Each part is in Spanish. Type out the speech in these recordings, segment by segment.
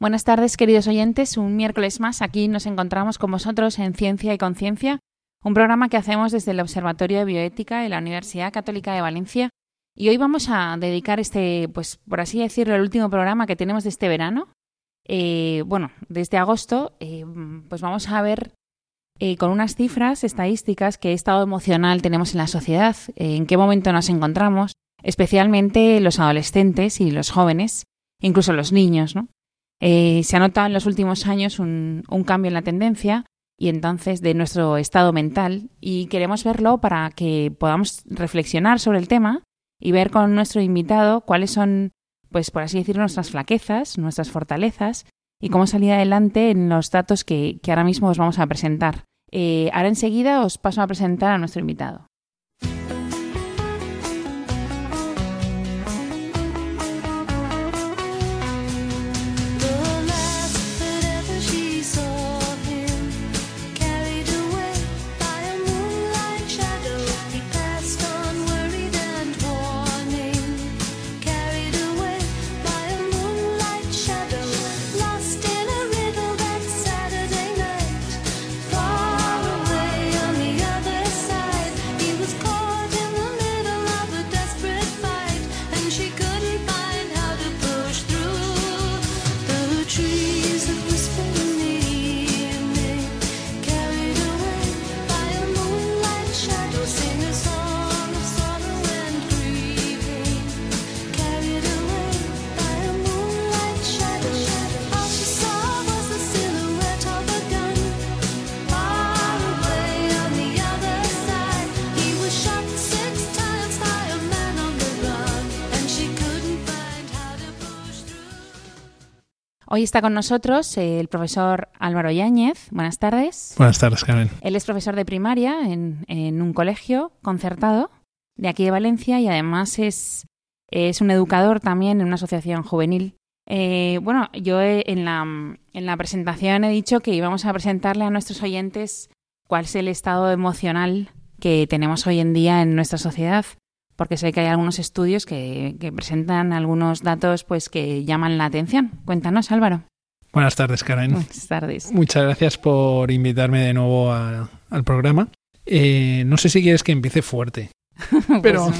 Buenas tardes, queridos oyentes. Un miércoles más aquí nos encontramos con vosotros en Ciencia y Conciencia, un programa que hacemos desde el Observatorio de Bioética de la Universidad Católica de Valencia. Y hoy vamos a dedicar este, pues por así decirlo, el último programa que tenemos de este verano. Eh, bueno, desde agosto, eh, pues vamos a ver eh, con unas cifras estadísticas qué estado emocional tenemos en la sociedad, en qué momento nos encontramos, especialmente los adolescentes y los jóvenes, incluso los niños, ¿no? Eh, se ha notado en los últimos años un, cambio en la tendencia y entonces de nuestro estado mental y queremos verlo para que podamos reflexionar sobre el tema y ver con nuestro invitado cuáles son, pues por así decirlo, nuestras flaquezas, nuestras fortalezas y cómo salir adelante en los datos que, ahora mismo os vamos a presentar. Eh, ahora enseguida os paso a presentar a nuestro invitado. Hoy está con nosotros el profesor Álvaro Yáñez. Buenas tardes. Buenas tardes, Karen. Él es profesor de primaria en, un colegio concertado de aquí de Valencia y además es, es un educador también en una asociación juvenil. Eh, bueno, yo en la, en la presentación he dicho que íbamos a presentarle a nuestros oyentes cuál es el estado emocional que tenemos hoy en día en nuestra sociedad porque sé que hay algunos estudios que, presentan algunos datos pues que llaman la atención. Cuéntanos, Álvaro. Buenas tardes, Karen. Buenas tardes. Muchas gracias por invitarme de nuevo al programa. Eh, no sé si quieres que empiece fuerte, pues pero,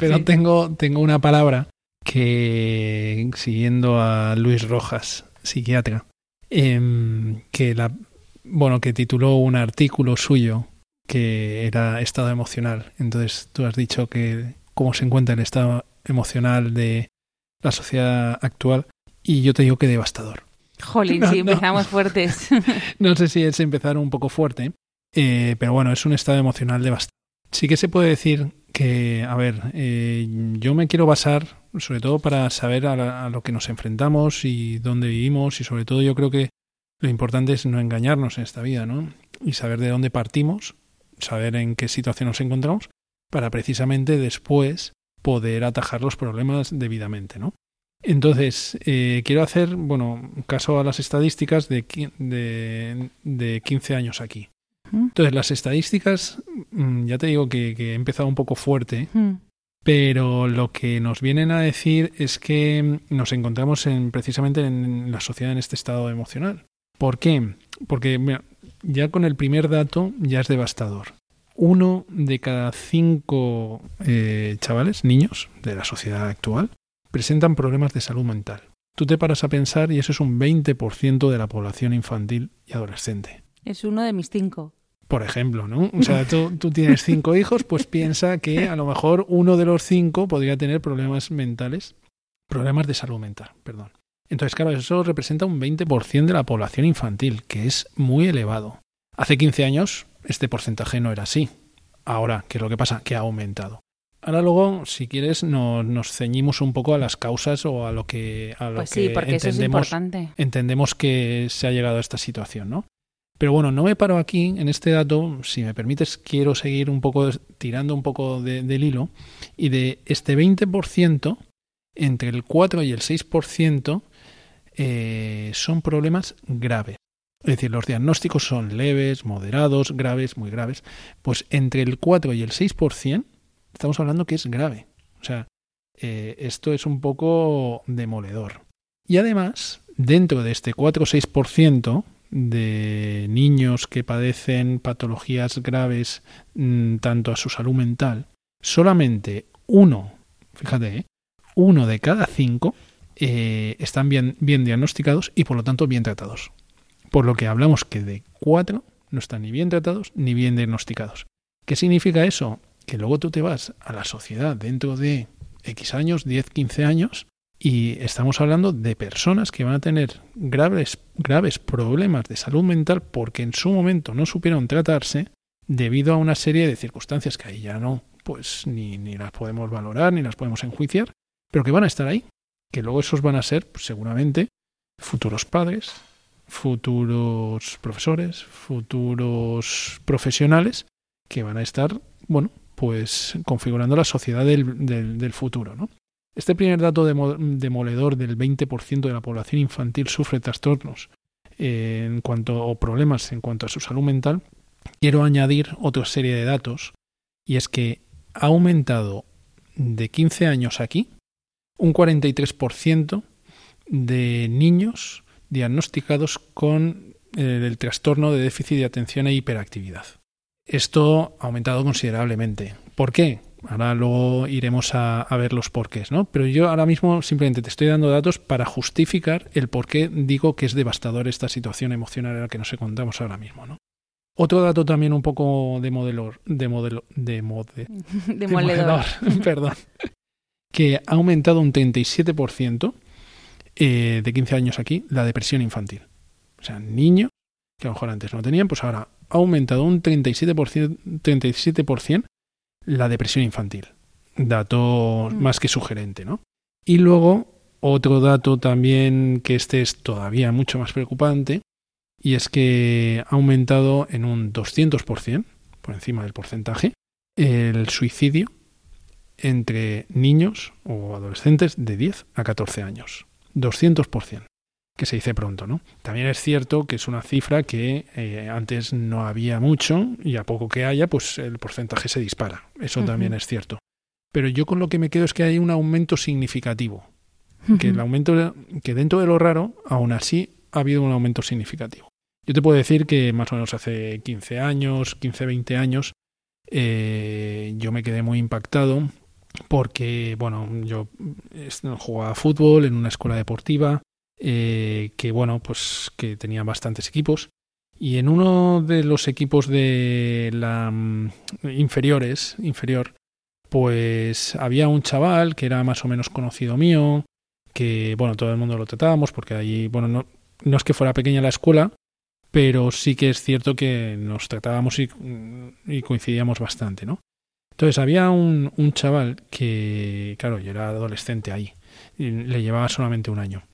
pero tengo, tengo una palabra que, siguiendo a Luis Rojas, psiquiatra, em, que, la, bueno, que tituló un artículo suyo que era estado emocional. Entonces tú has dicho que cómo se encuentra el estado emocional de la sociedad actual y yo te digo que devastador. Jolín, sí, empezamos fuertes. no sé si es empezar un poco fuerte, eh, pero bueno, es un estado emocional devastador. Sí que se puede decir que, a ver, eh, yo me quiero basar, sobre todo para saber a, a, lo que nos enfrentamos y dónde vivimos, y sobre todo yo creo que lo importante es no engañarnos en esta vida, ¿no? Y saber de dónde partimos saber en qué situación nos encontramos para precisamente después poder atajar los problemas debidamente, ¿no? Entonces, eh, quiero hacer, bueno, caso a las estadísticas de, de, de 15 años aquí. Entonces, las estadísticas, mm, ya te digo que, he empezado un poco fuerte, pero lo que nos vienen a decir es que nos encontramos en, precisamente en la sociedad en este estado emocional. ¿Por qué? Porque ya con el primer dato ya es devastador. Uno de cada cinco eh, chavales, niños de la sociedad actual, presentan problemas de salud mental. Tú te paras a pensar y eso es un 20% de la población infantil y adolescente. Es uno de mis cinco. Por ejemplo, ¿no? O sea, tú, tú, tienes cinco hijos, pues piensa que a lo mejor uno de los cinco podría tener problemas mentales, problemas de salud mental, perdón. Entonces, claro, eso representa un 20% de la población infantil, que es muy elevado. Hace 15 años este porcentaje no era así. Ahora, ¿qué es lo que pasa? Que ha aumentado. Ahora luego, si quieres, nos ceñimos un poco a las causas o a lo que, a lo pues sí, porque entendemos, eso es importante. entendemos que se ha llegado a esta situación, ¿no? Pero bueno, no me paro aquí en este dato, si me permites, quiero seguir un poco tirando un poco del hilo y de este 20%, entre el 4 y el 6% eh, son problemas graves. Es decir, los diagnósticos son leves, moderados, graves, muy graves. Pues entre el 4 y el 6% estamos hablando que es grave. O sea, eh, esto es un poco demoledor. Y además, dentro de este 4 o 6% de niños que padecen patologías graves mm, tanto a su salud mental, solamente uno, fíjate, ¿eh? uno de cada cinco eh, están bien, bien diagnosticados y por lo tanto bien tratados. Por lo que hablamos que de cuatro no están ni bien tratados ni bien diagnosticados. ¿Qué significa eso? Que luego tú te vas a la sociedad dentro de X años, 10, 15 años, y estamos hablando de personas que van a tener graves, graves problemas de salud mental porque en su momento no supieron tratarse debido a una serie de circunstancias que ahí ya no, pues ni, ni las podemos valorar, ni las podemos enjuiciar, pero que van a estar ahí que luego esos van a ser pues, seguramente futuros padres, futuros profesores, futuros profesionales que van a estar, bueno, pues configurando la sociedad del, del, futuro. Este primer dato demoledor del 20% de la población infantil sufre trastornos en cuanto o problemas en cuanto a su salud mental, quiero añadir otra serie de datos y es que ha aumentado de 15 años aquí un 43% de niños diagnosticados con eh, el trastorno de déficit de atención e hiperactividad. Esto ha aumentado considerablemente. ¿Por qué? Ahora luego iremos a, ver los porqués, ¿no? Pero yo ahora mismo simplemente te estoy dando datos para justificar el por qué digo que es devastador esta situación emocional en la que nos encontramos ahora mismo, ¿no? Otro dato también un poco de modelo, de modelo, de, mode, de, perdón, que ha aumentado un 37% eh, de 15 años aquí la depresión infantil. O sea, niños que a lo mejor antes no tenían, pues ahora ha aumentado un 37%, 37% la depresión infantil. Dato mm. más que sugerente, ¿no? Y luego, otro dato también que este es todavía mucho más preocupante, y es que ha aumentado en un 200%, por encima del porcentaje, el suicidio entre niños o adolescentes de 10 a 14 años. 200%, que se dice pronto, ¿no? También es cierto que es una cifra que eh, antes no había mucho y a poco que haya, pues el porcentaje se dispara. Eso también es cierto. Pero yo con lo que me quedo es que hay un aumento significativo. Que el aumento, que dentro de lo raro, aún así ha habido un aumento significativo. Yo te puedo decir que más o menos hace 15 años, 15, 20 años, eh, yo me quedé muy impactado porque, bueno, yo jugaba fútbol en una escuela deportiva eh, que, bueno, pues que tenía bastantes equipos y en uno de los equipos de la mm, inferiores, inferior, pues había un chaval que era más o menos conocido mío, que, bueno, todo el mundo lo tratábamos porque allí, bueno, no, no es que fuera pequeña la escuela, pero sí que es cierto que nos tratábamos y, y coincidíamos bastante, ¿no? Entonces había un, un chaval que, claro, yo era adolescente ahí, y le llevaba solamente un año.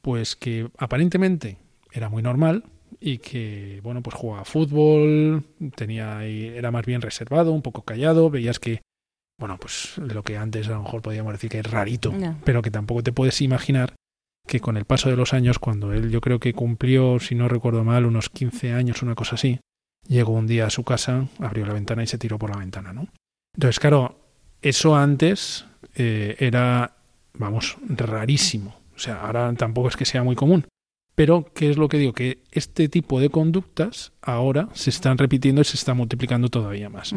Pues que aparentemente era muy normal y que, bueno, pues jugaba fútbol, tenía era más bien reservado, un poco callado, veías que, bueno, pues lo que antes a lo mejor podíamos decir que es rarito, pero que tampoco te puedes imaginar que con el paso de los años, cuando él yo creo que cumplió, si no recuerdo mal, unos 15 años, una cosa así, llegó un día a su casa, abrió la ventana y se tiró por la ventana, ¿no? Entonces, claro, eso antes eh, era, vamos, rarísimo. O sea, ahora tampoco es que sea muy común. Pero, ¿qué es lo que digo? Que este tipo de conductas ahora se están repitiendo y se está multiplicando todavía más.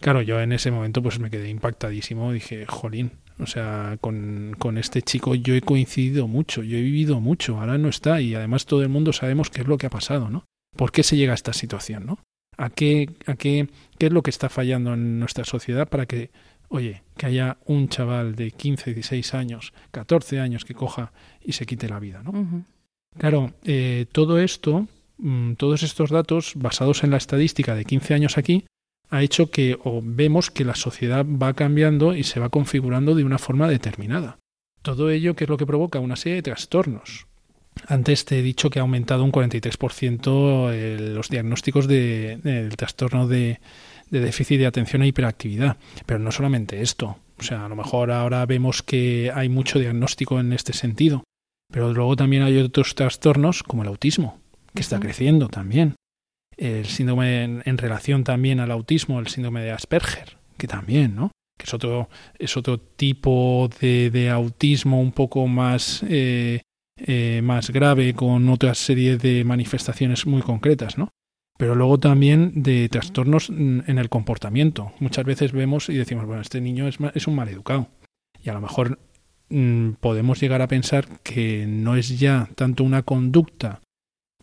Claro, yo en ese momento pues me quedé impactadísimo. Dije, jolín, o sea, con, con este chico yo he coincidido mucho, yo he vivido mucho, ahora no está y además todo el mundo sabemos qué es lo que ha pasado, ¿no? ¿Por qué se llega a esta situación, no? a qué, a qué, qué es lo que está fallando en nuestra sociedad para que, oye, que haya un chaval de 15, 16 años, 14 años que coja y se quite la vida, ¿no? Claro, eh, todo esto, mm, todos estos datos basados en la estadística de 15 años aquí, ha hecho que o vemos que la sociedad va cambiando y se va configurando de una forma determinada. Todo ello que es lo que provoca una serie de trastornos antes te he dicho que ha aumentado un 43% el, los diagnósticos del de, trastorno de, de déficit de atención e hiperactividad. Pero no solamente esto. O sea, a lo mejor ahora vemos que hay mucho diagnóstico en este sentido. Pero luego también hay otros trastornos como el autismo, que está creciendo también. El síndrome en, en, relación también al autismo, el síndrome de Asperger, que también, ¿no? Que es otro, es otro tipo de, de autismo un poco más, eh, eh, más grave, con otra serie de manifestaciones muy concretas, ¿no? Pero luego también de trastornos en el comportamiento. Muchas veces vemos y decimos, bueno, este niño es, es un mal educado. Y a lo mejor mmm, podemos llegar a pensar que no es ya tanto una conducta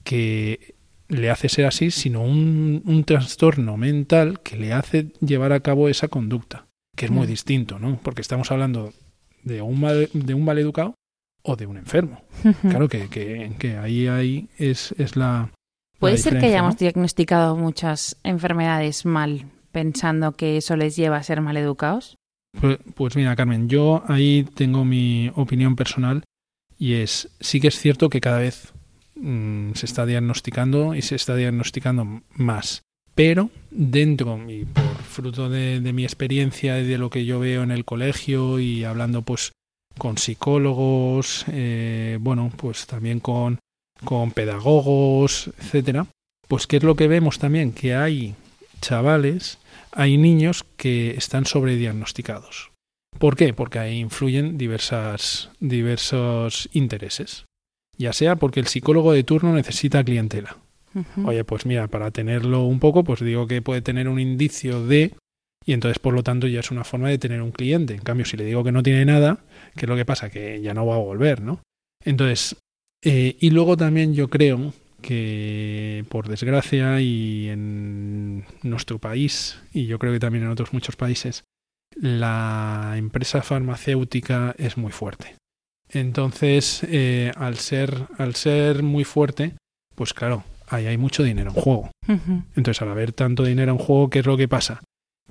que le hace ser así, sino un, un, trastorno mental que le hace llevar a cabo esa conducta, que es muy mm. distinto, ¿no? Porque estamos hablando de un mal, de un mal educado o de un enfermo. claro que, que, que, ahí, ahí es, es la. Puede ser que hayamos ¿no? diagnosticado muchas enfermedades mal, pensando que eso les lleva a ser mal educados. Pues, pues mira, Carmen, yo ahí tengo mi opinión personal y es, sí que es cierto que cada vez mmm, se está diagnosticando y se está diagnosticando más. Pero dentro, y por fruto de, de, mi experiencia y de lo que yo veo en el colegio y hablando pues con psicólogos, eh, bueno, pues también con, con pedagogos, etcétera, pues qué es lo que vemos también que hay chavales, hay niños que están sobrediagnosticados. ¿Por qué? Porque ahí influyen diversas, diversos intereses ya sea porque el psicólogo de turno necesita clientela. Uh -huh. Oye, pues mira, para tenerlo un poco, pues digo que puede tener un indicio de y entonces por lo tanto ya es una forma de tener un cliente. En cambio, si le digo que no tiene nada, ¿qué es lo que pasa? Que ya no va a volver, ¿no? Entonces, eh, y luego también yo creo que por desgracia y en nuestro país, y yo creo que también en otros muchos países, la empresa farmacéutica es muy fuerte. Entonces, eh, al ser, al ser muy fuerte, pues claro, ahí hay mucho dinero en juego. Entonces, al haber tanto dinero en juego, ¿qué es lo que pasa?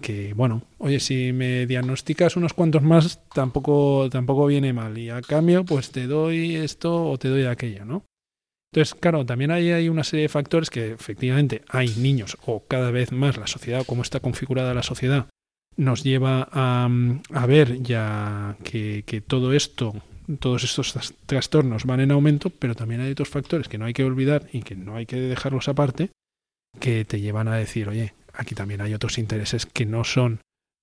Que, bueno, oye, si me diagnosticas unos cuantos más, tampoco, tampoco viene mal. Y a cambio, pues te doy esto o te doy aquello, ¿no? Entonces, claro, también hay, hay una serie de factores que efectivamente hay niños, o cada vez más la sociedad, cómo está configurada la sociedad, nos lleva a, a ver ya que, que todo esto todos estos trastornos van en aumento, pero también hay otros factores que no hay que olvidar y que no hay que dejarlos aparte, que te llevan a decir, oye, aquí también hay otros intereses que no son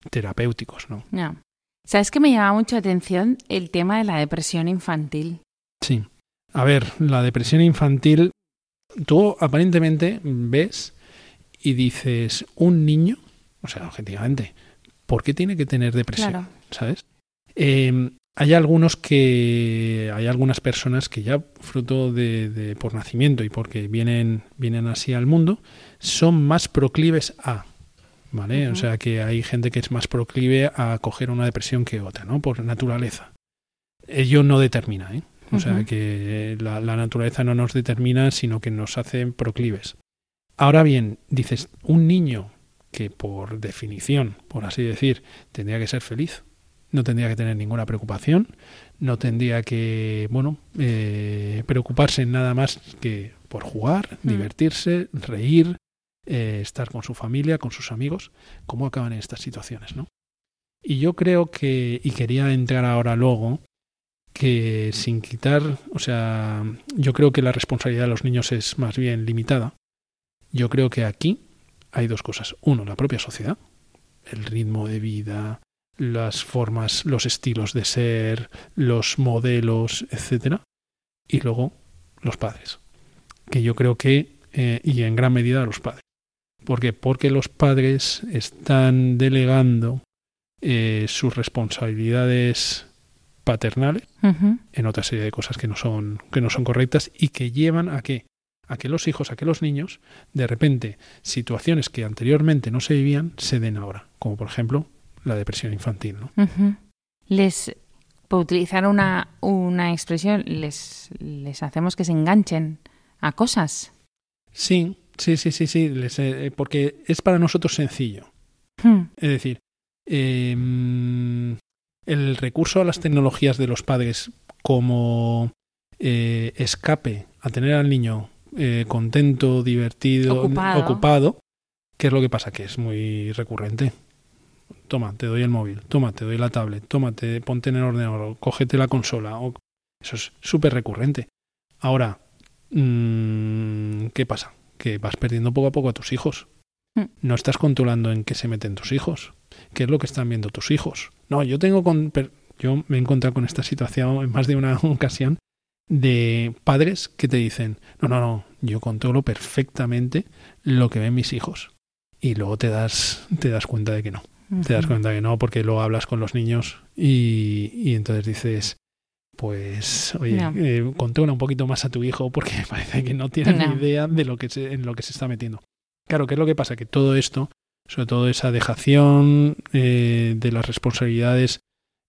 terapéuticos, ¿no? No. ¿Sabes que me llama mucho la atención el tema de la depresión infantil? Sí. A ver, la depresión infantil, tú aparentemente ves y dices, un niño, o sea, objetivamente, ¿por qué tiene que tener depresión? Claro. ¿Sabes? Eh, hay algunos que hay algunas personas que ya fruto de, de, por nacimiento y porque vienen vienen así al mundo son más proclives a vale uh -huh. o sea que hay gente que es más proclive a coger una depresión que otra no por naturaleza ello no determina ¿eh? o uh -huh. sea que la, la naturaleza no nos determina sino que nos hace proclives ahora bien dices un niño que por definición por así decir tendría que ser feliz no tendría que tener ninguna preocupación, no tendría que, bueno, eh, preocuparse en nada más que por jugar, mm. divertirse, reír, eh, estar con su familia, con sus amigos. ¿Cómo acaban en estas situaciones, no? Y yo creo que, y quería entrar ahora luego, que sin quitar, o sea, yo creo que la responsabilidad de los niños es más bien limitada. Yo creo que aquí hay dos cosas. Uno, la propia sociedad, el ritmo de vida, las formas, los estilos de ser, los modelos, etcétera, y luego los padres, que yo creo que eh, y en gran medida los padres. ¿Por qué? Porque los padres están delegando eh, sus responsabilidades paternales uh -huh. en otra serie de cosas que no son que no son correctas y que llevan a que a que los hijos, a que los niños, de repente, situaciones que anteriormente no se vivían, se den ahora. Como por ejemplo la depresión infantil. ¿no? Uh -huh. Les, por utilizar una, una expresión, les, les hacemos que se enganchen a cosas. Sí, sí, sí, sí, sí, les, eh, porque es para nosotros sencillo. Hmm. Es decir, eh, el recurso a las tecnologías de los padres como eh, escape a tener al niño eh, contento, divertido, Ocupado. ocupado, ¿qué es lo que pasa? Que es muy recurrente. Toma, te doy el móvil, toma, te doy la tablet, toma, te, ponte en el ordenador, cógete la consola. o- Eso es súper recurrente. Ahora, mm, ¿qué pasa? Que vas perdiendo poco a poco a tus hijos. Mm. No estás controlando en qué se meten tus hijos. ¿Qué es lo que están viendo tus hijos? No, yo tengo con, per- yo me he encontrado con esta situación en más de una ocasión de padres que te dicen, no, no, no, yo controlo perfectamente lo que ven mis hijos. Y luego te das, te das cuenta de que no. Te das cuenta que no, porque luego hablas con los niños y, y entonces dices, pues, oye, No. eh, controla un poquito más a tu hijo porque parece que no tiene No. ni idea de lo que se, en lo que se está metiendo. Claro, ¿qué es lo que pasa? Que todo esto, sobre todo esa dejación eh, de las responsabilidades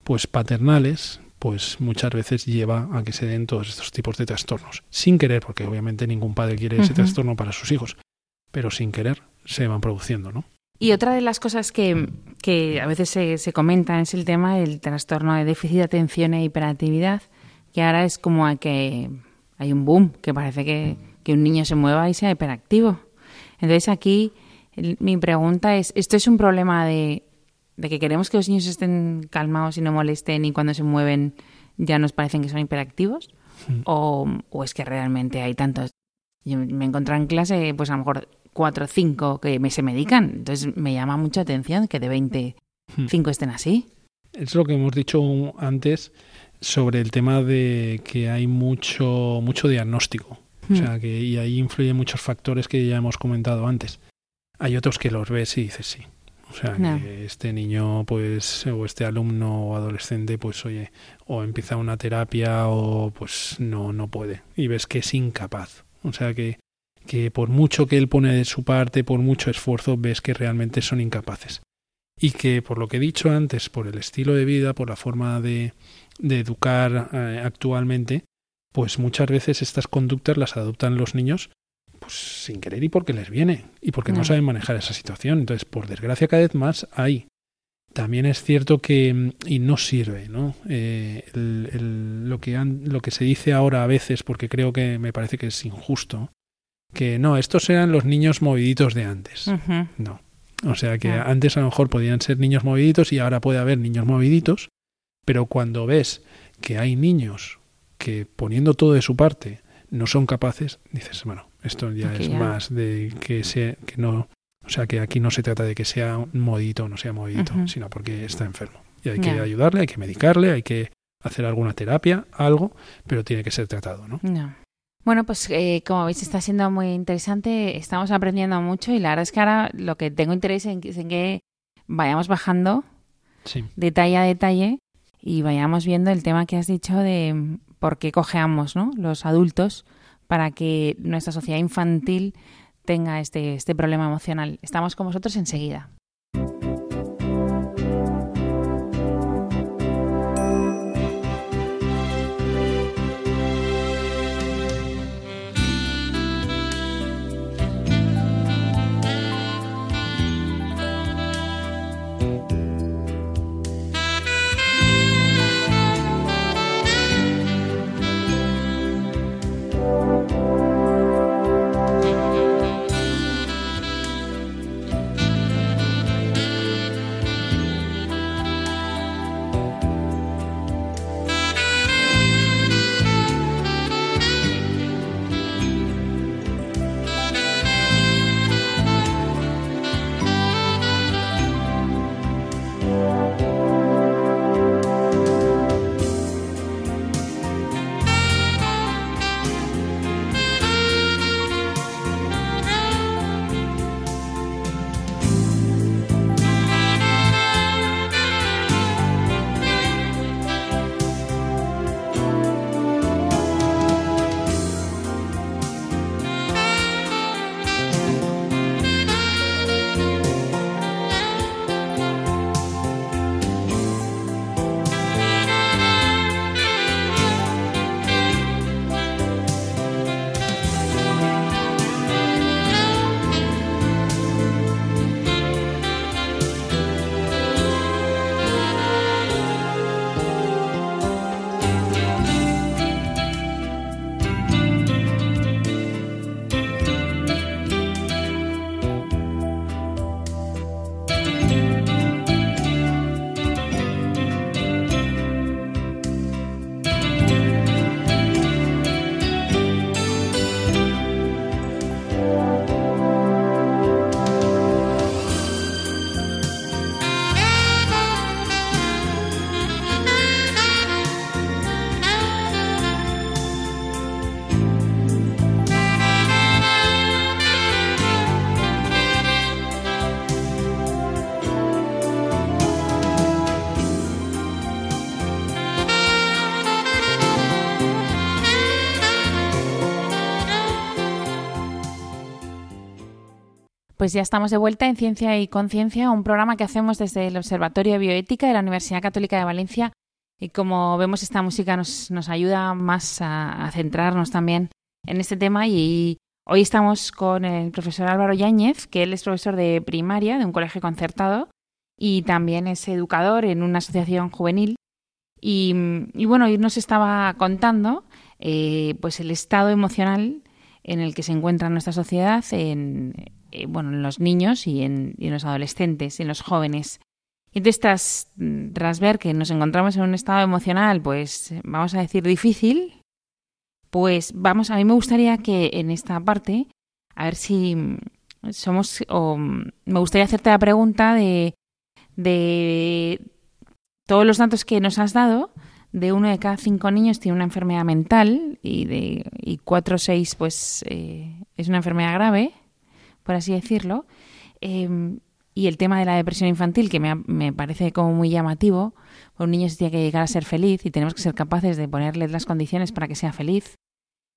pues paternales, pues muchas veces lleva a que se den todos estos tipos de trastornos. Sin querer, porque obviamente ningún padre quiere ese trastorno para sus hijos, pero sin querer se van produciendo, ¿no? Y otra de las cosas que, que a veces se, se comenta es el tema del trastorno de déficit de atención e hiperactividad, que ahora es como a que hay un boom, que parece que, que un niño se mueva y sea hiperactivo. Entonces aquí el- mi pregunta es, ¿esto es un problema de, de que queremos que los niños estén calmados y no molesten y cuando se mueven ya nos parecen que son hiperactivos? Mm. ¿O, o es que realmente hay tantos? Yo me he encontrado en clase, pues a lo mejor cuatro o cinco que me, se medican. Entonces me llama mucha atención que de 20, Mm. cinco estén así. Es lo que hemos dicho antes sobre el tema de que hay mucho, mucho diagnóstico. O sea, que y ahí influyen muchos factores que ya hemos comentado antes. Hay otros que los ves y dices sí. O sea, No. que este niño, pues, o este alumno o adolescente, pues, oye, o empieza una terapia o, pues, no, no puede. Y ves que es incapaz. O sea, que, que por mucho que él pone de su parte, por mucho esfuerzo, ves que realmente son incapaces. Y que, por lo que he dicho antes, por el estilo de vida, por la forma de, de educar eh, actualmente, pues muchas veces estas conductas las adoptan los niños pues sin querer y porque les viene y porque no, No. saben manejar esa situación. Entonces, por desgracia, cada vez más hay. También es cierto que, y no sirve, ¿no? Eh, el- el- lo, que han- lo que se dice ahora a veces, porque creo que me parece que es injusto, que no, estos eran los niños moviditos de antes. No. O sea que antes a lo mejor podían ser niños moviditos y ahora puede haber niños moviditos, pero cuando ves que hay niños que poniendo todo de su parte no son capaces, dices, bueno, esto ya Aquí es ya. más de que sea que no, o sea que aquí no se trata de que sea un modito o no sea modito, sino porque está enfermo. Y hay que ayudarle, hay que medicarle, hay que hacer alguna terapia, algo, pero tiene que ser tratado, ¿no? No. Bueno, pues eh, como veis está siendo muy interesante, estamos aprendiendo mucho y la verdad es que ahora lo que tengo interés en, es en que vayamos bajando Sí. detalle a detalle y vayamos viendo el tema que has dicho de por qué cojeamos ¿no? los adultos para que nuestra sociedad infantil tenga este, este problema emocional. Estamos con vosotros enseguida. Pues ya estamos de vuelta en Ciencia y Conciencia, un programa que hacemos desde el Observatorio de Bioética de la Universidad Católica de Valencia. Y como vemos, esta música nos, ayuda más a, centrarnos también en este tema. Y hoy estamos con el profesor Álvaro Yáñez, que él es profesor de primaria de un colegio concertado y también es educador en una asociación juvenil. Y, y bueno, hoy nos estaba contando eh, pues el estado emocional en el que se encuentra nuestra sociedad en, eh, bueno, en los niños y en, los adolescentes, en los jóvenes. Y entonces, tras, ver que nos encontramos en un estado emocional, pues vamos a decir difícil, pues vamos, a mí me gustaría que en esta parte, a ver si somos, o me gustaría hacerte la pregunta de, de todos los datos que nos has dado, de uno de cada cinco niños tiene una enfermedad mental y de y cuatro o seis pues eh, es una enfermedad grave, por así decirlo. Eh, y el tema de la depresión infantil, que me, me parece como muy llamativo, un niño se tiene que llegar a ser feliz y tenemos que ser capaces de ponerle las condiciones para que sea feliz.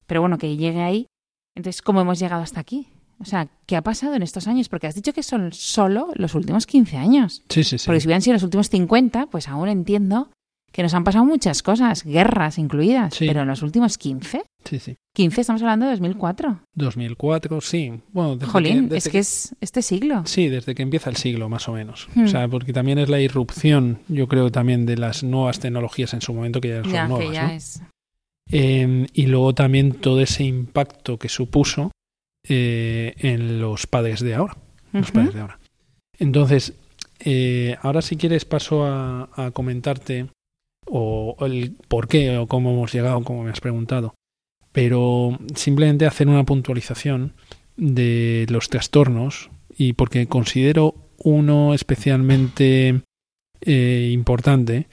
Pero bueno, que llegue ahí. Entonces, ¿cómo hemos llegado hasta aquí? O sea, ¿qué ha pasado en estos años? Porque has dicho que son solo los últimos 15 años. Sí, sí, sí. Porque si hubieran sido los últimos 50, pues aún entiendo que nos han pasado muchas cosas, guerras incluidas, Sí. pero en los últimos 15, Sí, sí. 15 estamos hablando de 2004. 2004, sí. Bueno, desde Jolín, desde es que es este siglo. Sí, desde que empieza el siglo, más o menos. Hmm. O sea, porque también es la irrupción, yo creo, también de las nuevas tecnologías en su momento, que ya son ya, nuevas, que ya ¿no? es. Eh, y luego también todo ese impacto que supuso eh, en los padres de ahora. Los padres de ahora. Entonces, eh, ahora si quieres paso a, a comentarte o, o el por qué o cómo hemos llegado, como me has preguntado. Pero simplemente hacer una puntualización de los trastornos y porque considero uno especialmente eh, importante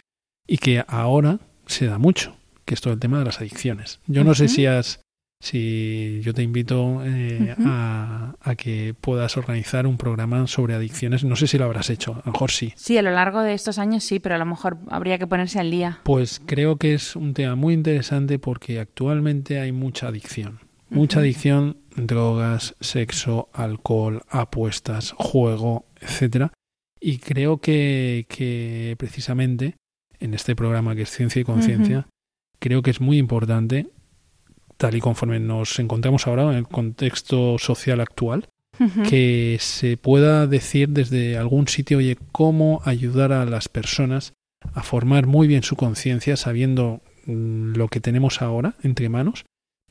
y que ahora se da mucho, que es todo el tema de las adicciones. Yo no sé si has, si yo te invito eh, a, a que puedas organizar un programa sobre adicciones. No sé si lo habrás hecho, a lo mejor sí. Sí, a lo largo de estos años sí, pero a lo mejor habría que ponerse al día. Pues creo que es un tema muy interesante porque actualmente hay mucha adicción. Mucha adicción, drogas, sexo, alcohol, apuestas, juego, etcétera. Y creo que, que precisamente en este programa que es Ciencia y Conciencia, creo que es muy importante, tal y conforme nos encontramos ahora en el contexto social actual, que se pueda decir desde algún sitio, oye, cómo ayudar a las personas a formar muy bien su conciencia sabiendo mm, lo que tenemos ahora entre manos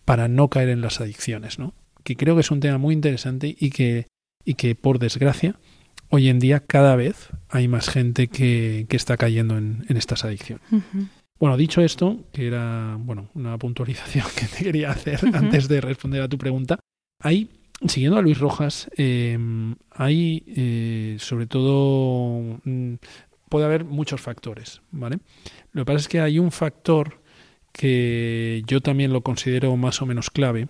para no caer en las adicciones, ¿no? Que creo que es un tema muy interesante y que, y que por desgracia, hoy en día cada vez hay más gente que, que está cayendo en, en estas adicciones. Bueno, dicho esto, que era bueno una puntualización que te quería hacer antes de responder a tu pregunta, hay, siguiendo a Luis Rojas, eh, hay eh, sobre todo, mm, puede haber muchos factores, ¿vale? Lo que pasa es que hay un factor que yo también lo considero más o menos clave,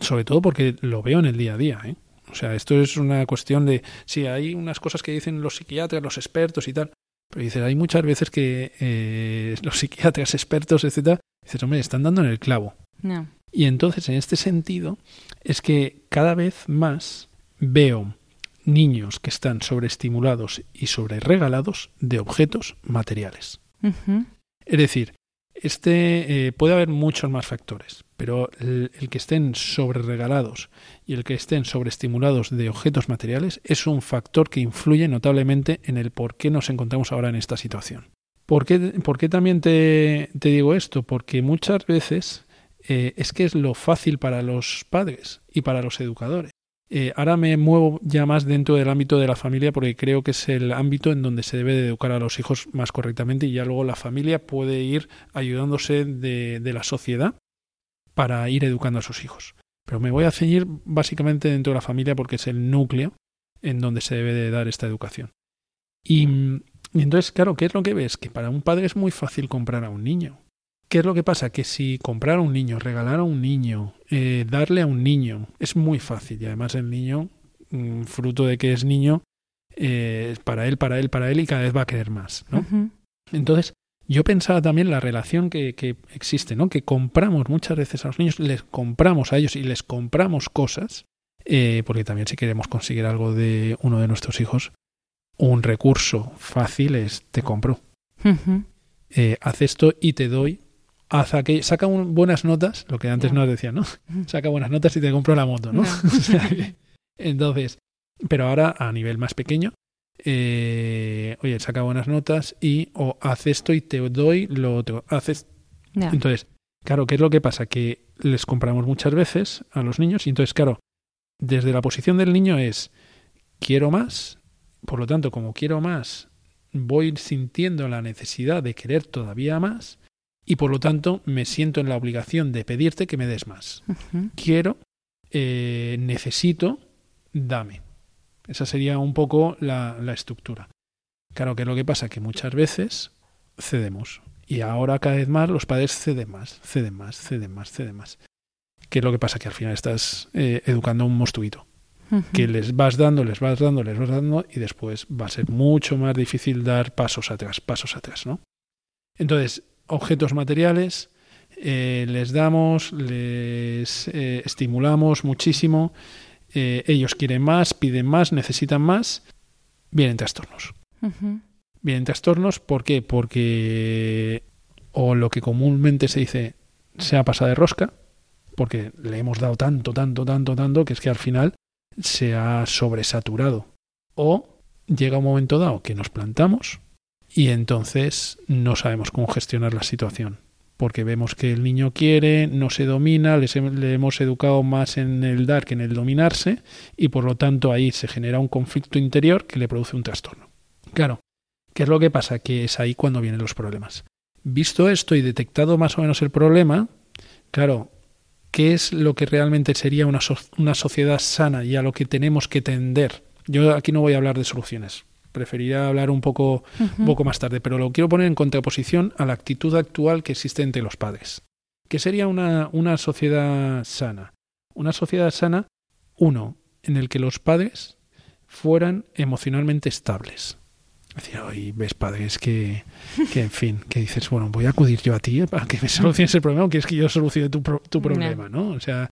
sobre todo porque lo veo en el día a día, ¿eh? O sea, esto es una cuestión de, sí, hay unas cosas que dicen los psiquiatras, los expertos y tal, pero dices, hay muchas veces que eh, los psiquiatras, expertos, etcétera, dices, hombre, están dando en el clavo. No. Y entonces, en este sentido, es que cada vez más veo niños que están sobreestimulados y sobreregalados de objetos materiales. Es decir, este eh, puede haber muchos más factores, pero el, que estén sobreregalados y el que estén sobreestimulados de objetos materiales es un factor que influye notablemente en el por qué nos encontramos ahora en esta situación. ¿Por qué, por qué también te, te digo esto? Porque muchas veces eh, es que es lo fácil para los padres y para los educadores. Eh, ahora me muevo ya más dentro del ámbito de la familia porque creo que es el ámbito en donde se debe de educar a los hijos más correctamente y ya luego la familia puede ir ayudándose de, la sociedad para ir educando a sus hijos. Pero me voy a ceñir básicamente dentro de la familia porque es el núcleo en donde se debe de dar esta educación. Y, y entonces, claro, ¿qué es lo que ves? Que para un padre es muy fácil comprar a un niño. ¿Qué es lo que pasa? Que si comprar a un niño, regalar a un niño, eh, darle a un niño, es muy fácil. Y además el niño, mm, fruto de que es niño, eh, es para él, para él, para él y cada vez va a querer más. ¿no? Entonces, yo pensaba también la relación que, que existe, ¿no? Que compramos muchas veces a los niños, les compramos a ellos y les compramos cosas eh, porque también si queremos conseguir algo de uno de nuestros hijos, un recurso fácil es te compro. Eh, haz esto y te doy. Haz aquello, saca buenas notas, lo que antes nos decían, ¿no? Saca buenas notas y te compro la moto, ¿no? entonces, pero ahora a nivel más pequeño, eh, oye, saca buenas notas y o haz esto y te doy lo otro. Haces. Entonces, claro, ¿qué es lo que pasa? Que les compramos muchas veces a los niños y entonces, claro, desde la posición del niño es quiero más, por lo tanto, como quiero más, voy sintiendo la necesidad de querer todavía más y por lo tanto me siento en la obligación de pedirte que me des más. Quiero, eh, necesito, dame. Esa sería un poco la, la estructura. Claro que lo que pasa que muchas veces cedemos. Y ahora cada vez más los padres ceden más, ceden más, ceden más, ceden más. ¿Qué es lo que pasa? Que al final estás eh, educando a un monstruito. Que les vas dando, les vas dando, les vas dando y después va a ser mucho más difícil dar pasos atrás, pasos atrás, ¿no? Entonces, objetos materiales, eh, les damos, les eh, estimulamos muchísimo eh, ellos quieren más, piden más, necesitan más, vienen trastornos. Vienen trastornos, ¿por qué? Porque o lo que comúnmente se dice se ha pasado de rosca, porque le hemos dado tanto, tanto, tanto, tanto, que es que al final se ha sobresaturado. O llega un momento dado que nos plantamos y entonces no sabemos cómo gestionar la situación porque vemos que el niño quiere, no se domina, le hemos educado más en el dar que en el dominarse y por lo tanto ahí se genera un conflicto interior que le produce un trastorno. Claro, ¿qué es lo que pasa? Que es ahí cuando vienen los problemas. Visto esto y detectado más o menos el problema, claro, ¿qué es lo que realmente sería una, una sociedad sana y a lo que tenemos que tender? Yo aquí no voy a hablar de soluciones, preferiría hablar un poco, un poco más tarde, pero lo quiero poner en contraposición a la actitud actual que existe entre los padres. ¿Qué sería una, una sociedad sana? Una sociedad sana, uno, en el que los padres fueran emocionalmente estables. Decía, hoy ves padres que, que, en fin, que dices, bueno, voy a acudir yo a ti para que me soluciones el problema o quieres que yo solucione tu, tu problema, ¿no? O sea,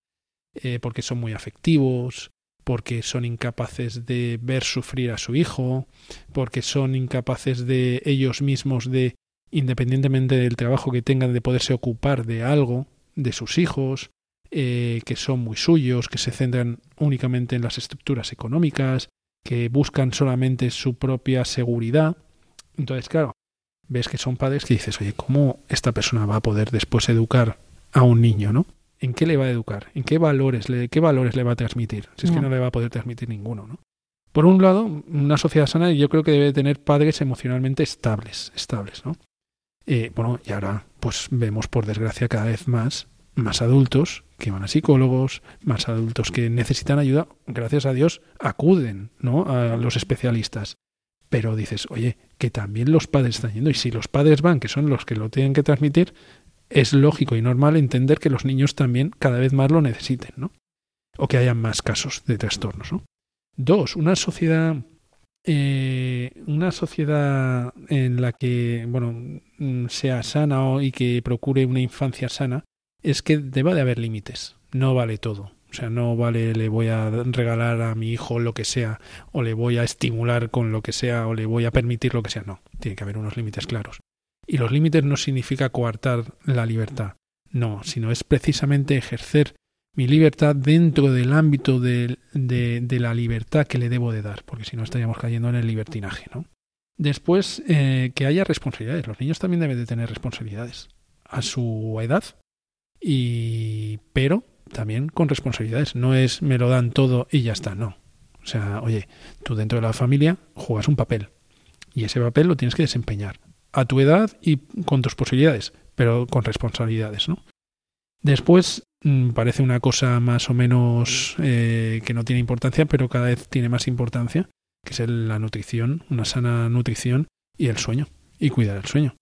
eh, porque son muy afectivos, porque son incapaces de ver sufrir a su hijo, porque son incapaces de ellos mismos de, independientemente del trabajo que tengan, de poderse ocupar de algo, de sus hijos, eh, que son muy suyos, que se centran únicamente en las estructuras económicas, que buscan solamente su propia seguridad. Entonces, claro, ves que son padres que dices, oye, ¿cómo esta persona va a poder después educar a un niño, no? ¿En qué le va a educar? ¿En qué valores le, qué valores le va a transmitir? Si es que no le va a poder transmitir ninguno, ¿no? Por un lado, una sociedad sana yo creo que debe tener padres emocionalmente estables, estables, ¿no? Eh, bueno, y ahora pues vemos por desgracia cada vez más más adultos que van a psicólogos, más adultos que necesitan ayuda, gracias a Dios acuden, ¿no? a los especialistas. Pero dices, oye, que también los padres están yendo y si los padres van, que son los que lo tienen que transmitir, es lógico y normal entender que los niños también cada vez más lo necesiten, ¿no? O que haya más casos de trastornos, ¿no? Dos, una sociedad eh, una sociedad en la que bueno mm, sea sana y que procure una infancia sana es que deba de haber límites no vale todo o sea no vale le voy a regalar a mi hijo lo que sea o le voy a estimular con lo que sea o le voy a permitir lo que sea no tiene que haber unos límites claros y los límites no significa coartar la libertad, no, sino es precisamente ejercer mi libertad dentro del ámbito de, la libertad que le debo de dar, porque si no estaríamos cayendo en el libertinaje, ¿no? Después, eh, que haya responsabilidades. Los niños también deben de tener responsabilidades a su edad, y pero también con responsabilidades. No es me lo dan todo y ya está, no. O sea, oye, tú dentro de la familia juegas un papel y ese papel lo tienes que desempeñar a tu edad y con tus posibilidades, pero con responsabilidades, ¿no? Después mm, parece una cosa más o menos eh, que no tiene importancia, pero cada vez tiene más importancia, que es la nutrición, una sana nutrición y el sueño, y cuidar el sueño.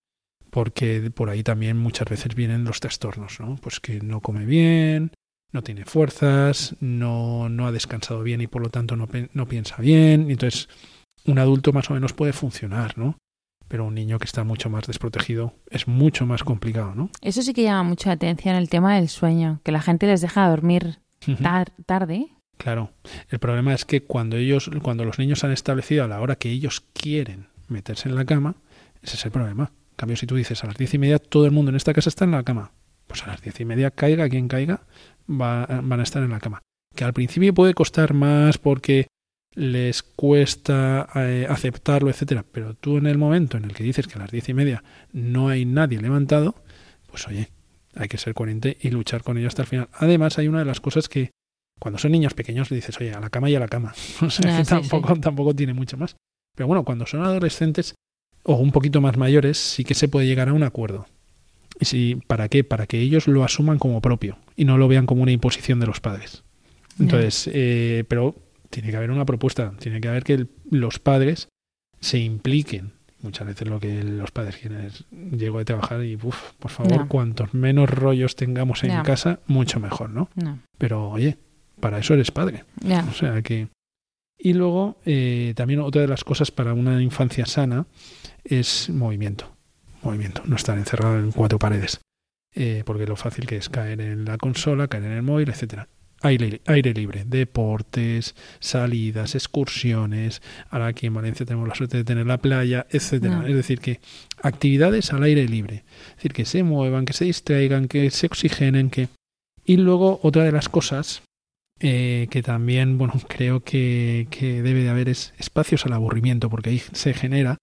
Porque por ahí también muchas veces vienen los trastornos, ¿no? Pues que no come bien, no tiene fuerzas, no, no ha descansado bien y por lo tanto no, no piensa bien. Entonces, un adulto más o menos puede funcionar, ¿no? Pero un niño que está mucho más desprotegido es mucho más complicado, ¿no? Eso sí que llama mucha atención el tema del sueño, que la gente les deja dormir tarde Claro, el problema es que cuando ellos, cuando los niños han establecido a la hora que ellos quieren meterse en la cama, ese es el problema. En cambio, si tú dices a las diez y media todo el mundo en esta casa está en la cama, pues a las diez y media caiga quien caiga, va, van a estar en la cama. Que al principio puede costar más porque les cuesta eh, aceptarlo, etcétera. Pero tú en el momento en el que dices que a las diez y media no hay nadie levantado, pues oye, hay que ser coherente y luchar con ello hasta el final. Además, hay una de las cosas que cuando son niños pequeños le dices, oye, a la cama y a la cama. O sea, Ah, que sí, tampoco, sí. tampoco tiene mucho más. Pero bueno, cuando son adolescentes o un poquito más mayores, sí que se puede llegar a un acuerdo. ¿Y si, para qué? Para que ellos lo asuman como propio y no lo vean como una imposición de los padres. Entonces, eh, pero tiene que haber una propuesta, tiene que haber que el- los padres se impliquen. Muchas veces lo que los padres quieren es, llego de trabajar y, uf, por favor, cuantos menos rollos tengamos en casa, mucho mejor, ¿no? No. Pero oye, para eso eres padre. O sea que. Y luego, eh, también otra de las cosas para una infancia sana es movimiento. Movimiento, no estar encerrado en cuatro paredes. Eh, porque lo fácil que es caer en la consola, caer en el móvil, etcétera. Aire, aire libre, deportes, salidas, excursiones. Ahora aquí en Valencia tenemos la suerte de tener la playa, etcétera. No. Es decir, que actividades al aire libre. Es decir, que se muevan, que se distraigan, que se oxigenen, que. Y luego, otra de las cosas eh, que también, bueno, creo que, que debe de haber es espacios al aburrimiento, porque ahí se genera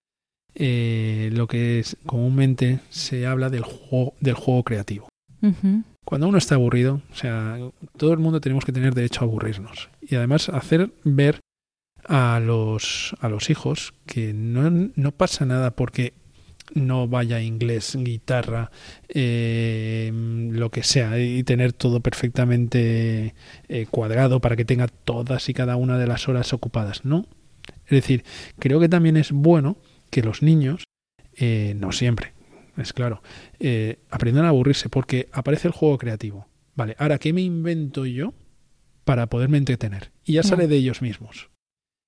eh, lo que es, comúnmente se habla del juego, del juego creativo. Cuando uno está aburrido, o sea, todo el mundo tenemos que tener derecho a aburrirnos. Y además hacer ver a los, a los hijos que no, no pasa nada porque no vaya inglés, guitarra, eh, lo que sea, y tener todo perfectamente eh, cuadrado para que tenga todas y cada una de las horas ocupadas. No. Es decir, creo que también es bueno que los niños, eh, no siempre, es claro, eh, aprendan a aburrirse porque aparece el juego creativo. Vale, ahora, ¿qué me invento yo para poderme entretener? Y ya Ya. sale de ellos mismos.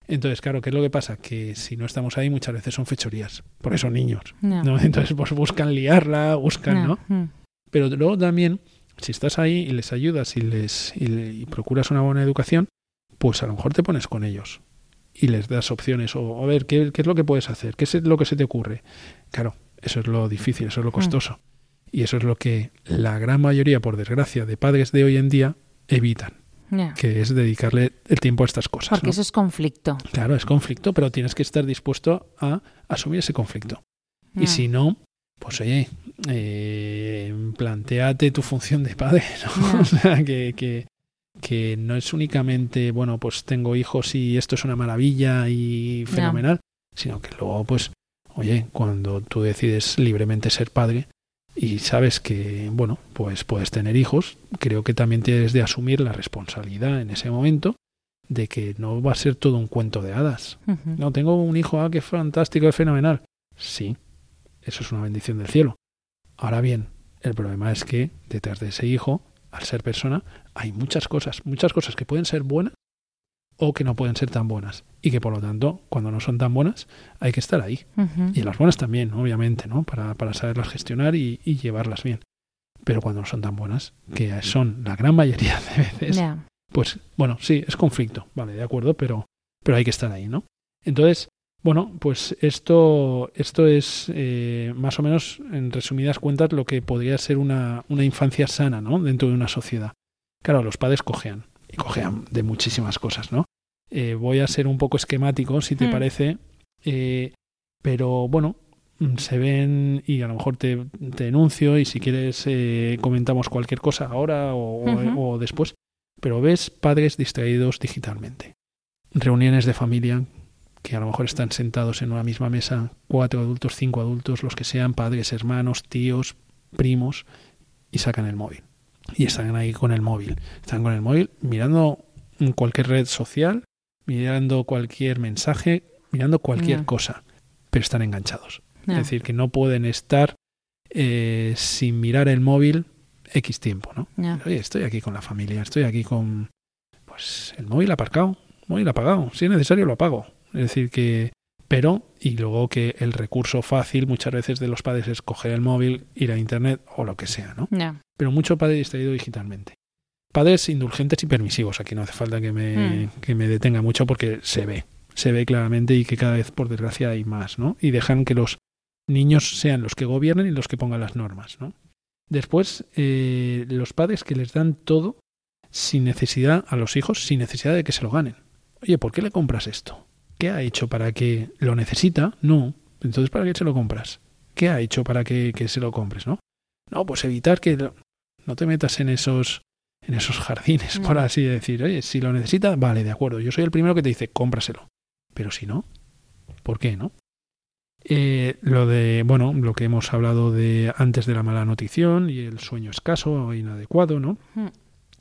Entonces, claro, ¿qué es lo que pasa? Que si no estamos ahí muchas veces son fechorías, porque son niños. ¿no? Entonces, pues buscan liarla, buscan. ¿no? Mm. Pero luego también, si estás ahí y les ayudas y les y, le- y procuras una buena educación, pues a lo mejor te pones con ellos y les das opciones o a ver qué, qué es lo que puedes hacer, qué es lo que se te ocurre. Claro, eso es lo difícil, eso es lo costoso. Y eso es lo que la gran mayoría, por desgracia, de padres de hoy en día evitan, que es dedicarle el tiempo a estas cosas. Porque ¿no? eso es conflicto. Claro, es conflicto, pero tienes que estar dispuesto a asumir ese conflicto. Y si no, pues oye, eh, planteate tu función de padre. O sea, que, que, que no es únicamente, bueno, pues tengo hijos y esto es una maravilla y fenomenal, sino que luego, pues, oye, cuando tú decides libremente ser padre y sabes que, bueno, pues puedes tener hijos, creo que también tienes de asumir la responsabilidad en ese momento de que no va a ser todo un cuento de hadas. No, tengo un hijo, ah, qué fantástico, es fenomenal. Sí, eso es una bendición del cielo. Ahora bien, el problema es que detrás de ese hijo, al ser persona, hay muchas cosas, muchas cosas que pueden ser buenas o que no pueden ser tan buenas. Y que por lo tanto, cuando no son tan buenas, hay que estar ahí. Y las buenas también, obviamente, ¿no? Para, para saberlas gestionar y, y llevarlas bien. Pero cuando no son tan buenas, que son la gran mayoría de veces, pues bueno, sí, es conflicto, vale, de acuerdo, pero, pero hay que estar ahí, ¿no? Entonces, bueno, pues esto, esto es eh, más o menos, en resumidas cuentas, lo que podría ser una, una infancia sana, ¿no? Dentro de una sociedad. Claro, los padres cojean, y cojean de muchísimas cosas, ¿no? Eh, voy a ser un poco esquemático, si te Mm. parece, eh, pero bueno, mm, se ven y a lo mejor te, te denuncio y si quieres eh, comentamos cualquier cosa ahora o, después, pero ves padres distraídos digitalmente. Reuniones de familia que a lo mejor están sentados en una misma mesa, cuatro adultos, cinco adultos, los que sean, padres, hermanos, tíos, primos, y sacan el móvil. Y están ahí con el móvil. Están con el móvil mirando cualquier red social, mirando cualquier mensaje, mirando cualquier cosa, pero están enganchados. Es decir, que no pueden estar eh, sin mirar el móvil X tiempo, ¿no? Oye, estoy aquí con la familia, estoy aquí con pues el móvil aparcado, móvil apagado, si es necesario lo apago. Es decir que pero y luego que el recurso fácil muchas veces de los padres es coger el móvil, ir a internet o lo que sea, ¿no? Pero mucho padre distraído digitalmente. padres indulgentes y permisivos. Aquí no hace falta que me, Mm. que me detenga mucho porque se ve, se ve claramente y que cada vez, por desgracia, hay más, ¿no? Y dejan que los niños sean los que gobiernen y los que pongan las normas, ¿no? Después, eh, los padres que les dan todo sin necesidad a los hijos, sin necesidad de que se lo ganen. Oye, ¿por qué le compras esto? ¿Qué ha hecho para que lo necesita? No. Entonces, ¿para qué se lo compras? ¿Qué ha hecho para que, que se lo compres, no? No, pues evitar que lo- no te metas en esos en esos jardines, por Mm. así decir. Oye, si lo necesita, vale, de acuerdo. Yo soy el primero que te dice, cómpraselo. Pero si no, ¿por qué no? Eh, lo de, bueno, lo que hemos hablado de antes de la mala nutrición y el sueño escaso o inadecuado, ¿no? Mm.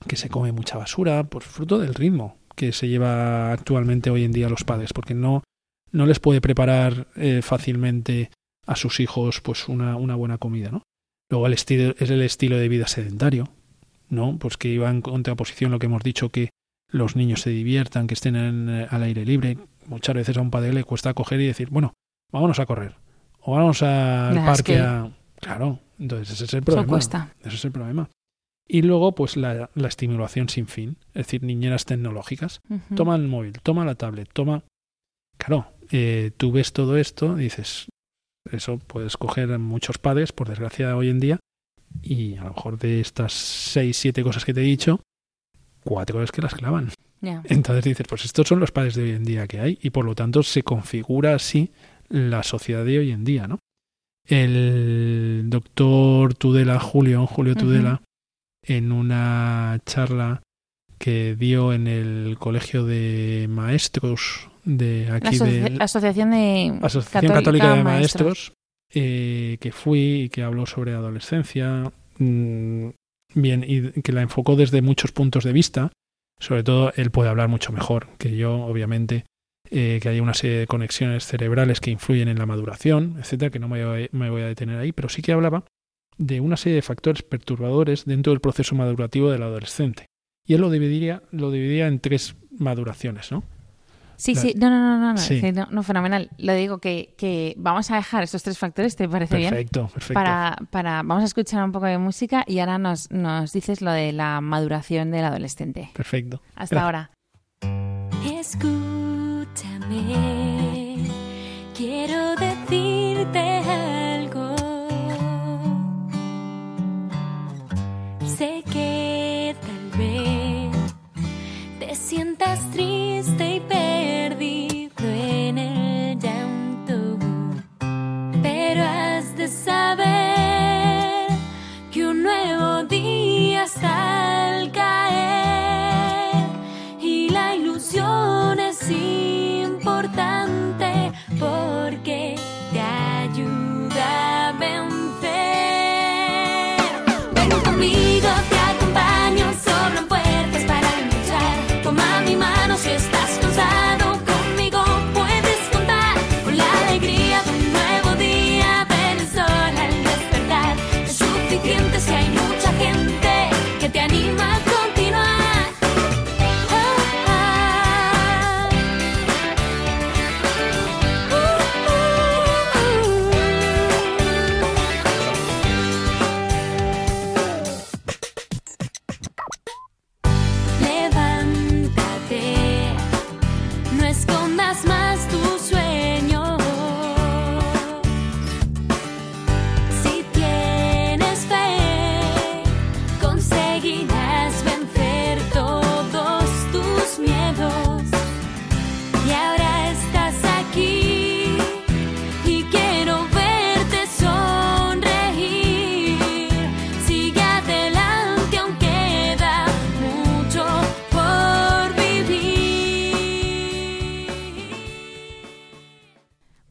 Que se come mucha basura, por fruto del ritmo que se lleva actualmente hoy en día a los padres, porque no, no les puede preparar eh, fácilmente a sus hijos pues una, una buena comida, ¿no? Luego el estilo, es el estilo de vida sedentario, ¿no? Pues que iba en contraposición lo que hemos dicho, que los niños se diviertan, que estén en, eh, al aire libre. Muchas veces a un padre le cuesta coger y decir, bueno, vámonos a correr. O vamos al es parque que- a... Claro, entonces ese es el Eso problema. cuesta. Ese es el problema. Y luego, pues la, la estimulación sin fin, es decir, niñeras tecnológicas. Toma el móvil, toma la tablet, toma... Claro, eh, tú ves todo esto, dices, eso puedes coger muchos padres, por desgracia hoy en día, y a lo mejor de estas seis, siete cosas que te he dicho, cuatro es que las clavan. Entonces dices, pues estos son los padres de hoy en día que hay, y por lo tanto se configura así la sociedad de hoy en día, ¿no? El doctor Tudela, Julio, Julio. Tudela, en una charla que dio en el colegio de maestros de aquí de la Asociación de Asociación Católica, de Maestros, eh, que fui y que habló sobre adolescencia, mm, bien, y que la enfocó desde muchos puntos de vista. Sobre todo, él puede hablar mucho mejor que yo, obviamente, eh, que hay una serie de conexiones cerebrales que influyen en la maduración, etcétera, que no me voy, me voy a detener ahí, pero sí que hablaba de una serie de factores perturbadores dentro del proceso madurativo del adolescente. Y él lo dividiría, lo dividiría en tres maduraciones, ¿no? Sí, La- sí, no, no, no, no, no, Sí. sí, no, no, fenomenal. Lo digo que, que vamos a dejar estos tres factores, ¿te parece bien? Perfecto, perfecto. Para, para, vamos a escuchar un poco de música y ahora nos, nos dices lo de la maduración del adolescente. Perfecto. Hasta Gracias. ahora. Escúchame, quiero decirte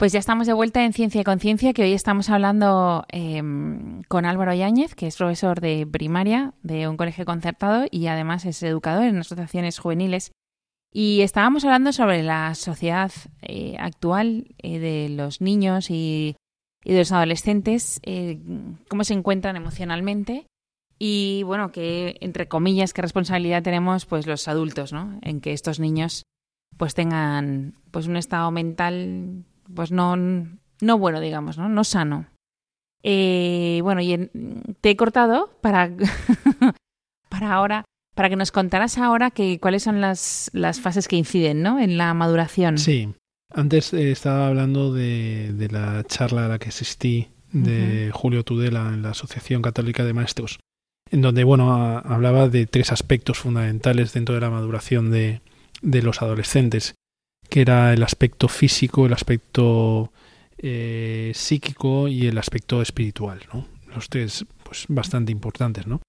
Pues ya estamos de vuelta en Ciencia y Conciencia, que hoy estamos hablando eh, con Álvaro Yáñez, que es profesor de primaria de un colegio concertado y además es educador en asociaciones juveniles. Y estábamos hablando sobre la sociedad eh, actual eh, de los niños y, y de los adolescentes, eh, cómo se encuentran emocionalmente y, bueno, que, entre comillas, qué responsabilidad tenemos pues los adultos, ¿no? En que estos niños pues tengan pues un estado mental pues no, no bueno, digamos, ¿no? No sano. Eh, bueno, y en- te he cortado para, para ahora para que nos contaras ahora que, cuáles son las, las fases que inciden ¿no? en la maduración. Sí, antes eh, estaba hablando de, de la charla a la que asistí de Julio Tudela en la Asociación Católica de Maestros, en donde bueno a- hablaba de tres aspectos fundamentales dentro de la maduración de, de los adolescentes, que era el aspecto físico, el aspecto eh, psíquico y el aspecto espiritual, ¿no? Los tres, pues bastante importantes, ¿no?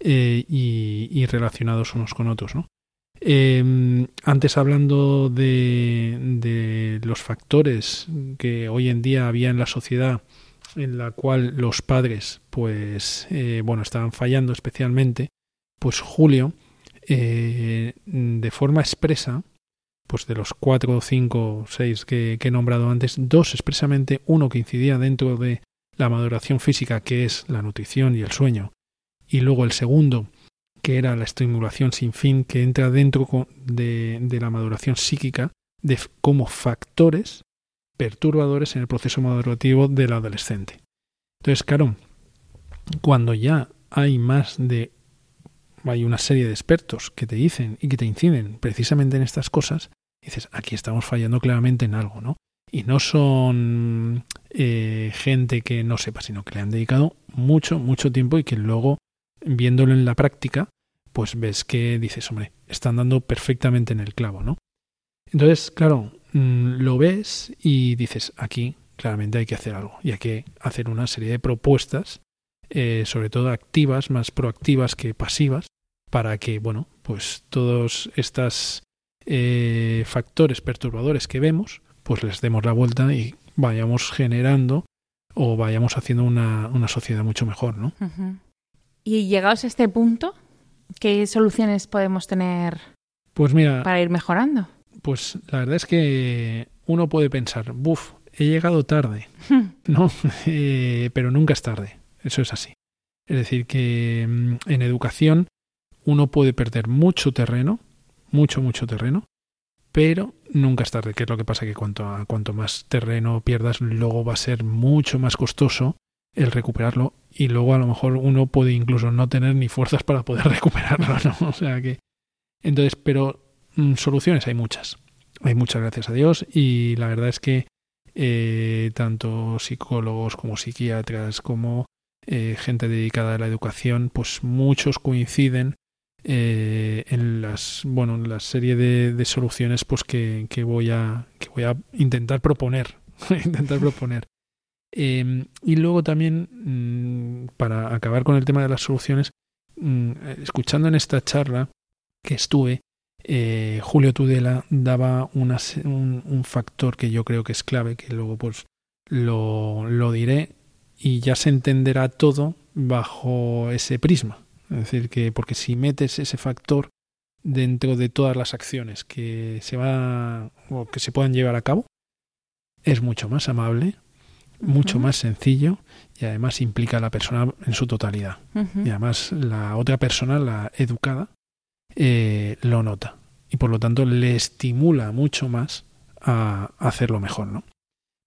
Eh, y, relacionados unos con otros, ¿no? Eh, antes hablando de, de los factores que hoy en día había en la sociedad en la cual los padres pues eh, bueno estaban fallando especialmente pues Julio de forma expresa pues de los cuatro cinco seis que, he nombrado antes dos expresamente uno que incidía dentro de la maduración física que es la nutrición y el sueño y luego el segundo que era la estimulación sin fin que entra dentro de, la maduración psíquica de, como factores perturbadores en el proceso madurativo del adolescente. Entonces, claro, cuando ya hay más de hay una serie de expertos que te dicen y que te inciden precisamente en estas cosas, dices, aquí estamos fallando claramente en algo, ¿no? Y no son eh, gente que no sepa, sino que le han dedicado mucho, mucho tiempo y que luego, viéndolo en la práctica, pues ves que dices, hombre, están dando perfectamente en el clavo, ¿no? Entonces, claro, mm, lo ves y dices, aquí claramente hay que hacer algo y hay que hacer una serie de propuestas, eh, sobre todo activas, más proactivas que pasivas, para que, bueno, pues todos estos eh, factores perturbadores que vemos, pues les demos la vuelta y vayamos generando o vayamos haciendo una, una sociedad mucho mejor, ¿no? Y llegados a este punto, ¿qué soluciones podemos tener Pues mira, para ir mejorando? pues la verdad es que uno puede pensar, buf, he llegado tarde, ¿no? Eh, pero nunca es tarde, eso es así. Es decir, que mm, en educación uno puede perder mucho terreno, mucho, mucho terreno, pero nunca es tarde, que es lo que pasa que cuanto, cuanto más terreno pierdas, luego va a ser mucho más costoso el recuperarlo y luego a lo mejor uno puede incluso no tener ni fuerzas para poder recuperarlo, ¿no? O sea que... Entonces, pero mm, soluciones hay muchas. Hay muchas, gracias a Dios, y la verdad es que eh, tanto psicólogos como psiquiatras como eh, gente dedicada a la educación, pues muchos coinciden eh, en las bueno en la serie de, soluciones pues que, que voy a que voy a intentar proponer intentar proponer. Eh, y luego también mm, para acabar con el tema de las soluciones mm, escuchando en esta charla que estuve eh, Julio Tudela daba una un, factor que yo creo que es clave que luego pues lo diré y ya se entenderá todo bajo ese prisma es decir, que porque si metes ese factor dentro de todas las acciones que se va o que se puedan llevar a cabo, es mucho más amable, mucho más sencillo y además implica a la persona en su totalidad. Y además la otra persona, la educada, eh, lo nota y por lo tanto le estimula mucho más a, a hacerlo mejor, ¿no?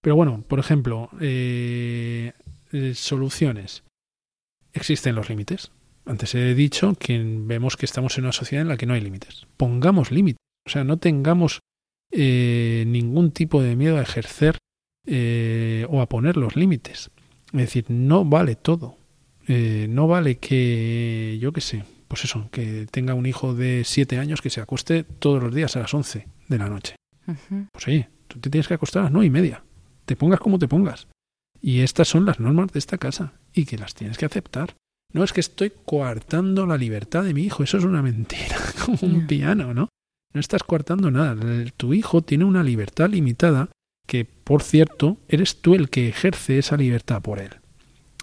Pero bueno, por ejemplo, eh, eh, soluciones. Existen los límites. Antes he dicho que vemos que estamos en una sociedad en la que no hay límites. Pongamos límites. O sea, no tengamos eh, ningún tipo de miedo a ejercer eh, o a poner los límites. Es decir, no vale todo. Eh, no vale que, yo qué sé, pues eso, que tenga un hijo de siete años que se acueste todos los días a las 11 de la noche. Pues oye, tú te tienes que acostar a las nueve y media. Te pongas como te pongas. Y estas son las normas de esta casa y que las tienes que aceptar. No es que estoy coartando la libertad de mi hijo, eso es una mentira, como un piano, ¿no? No estás coartando nada. Tu hijo tiene una libertad limitada que, por cierto, eres tú el que ejerce esa libertad por él.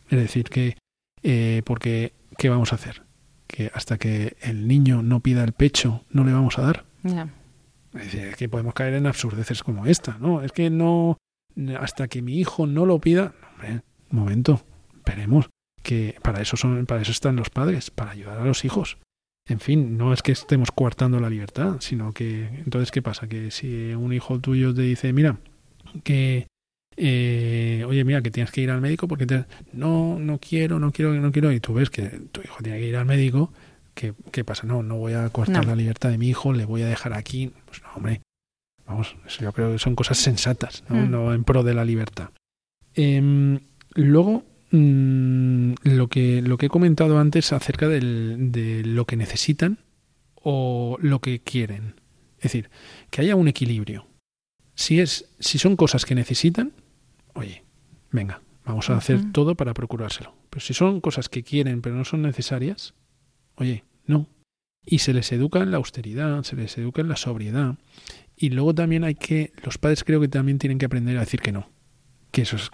Es decir, que, eh, porque, ¿qué vamos a hacer? Que hasta que el niño no pida el pecho, no le vamos a dar. Ya. Es decir, que podemos caer en absurdeces como esta, ¿no? Es que no, hasta que mi hijo no lo pida, hombre, un momento, esperemos que para eso son, para eso están los padres, para ayudar a los hijos. En fin, no es que estemos coartando la libertad, sino que entonces qué pasa, que si un hijo tuyo te dice, mira, que eh, oye, mira, que tienes que ir al médico porque te... no, no quiero, no quiero, no quiero, y tú ves que tu hijo tiene que ir al médico, ¿qué, qué pasa? No, no voy a cortar No. la libertad de mi hijo, le voy a dejar aquí. Pues no, hombre, vamos, eso yo creo que son cosas sensatas, ¿no? Mm. No en pro de la libertad. Em, luego, mm, lo, que, lo que he comentado antes acerca del- de lo que necesitan o lo que quieren. Es decir, que haya un equilibrio. Si, es, si son cosas que necesitan, oye, venga, vamos a hacer todo para procurárselo. Pero si son cosas que quieren pero no son necesarias, oye, no. Y se les educa en la austeridad, se les educa en la sobriedad. Y luego también hay que, los padres creo que también tienen que aprender a decir que no, que eso es-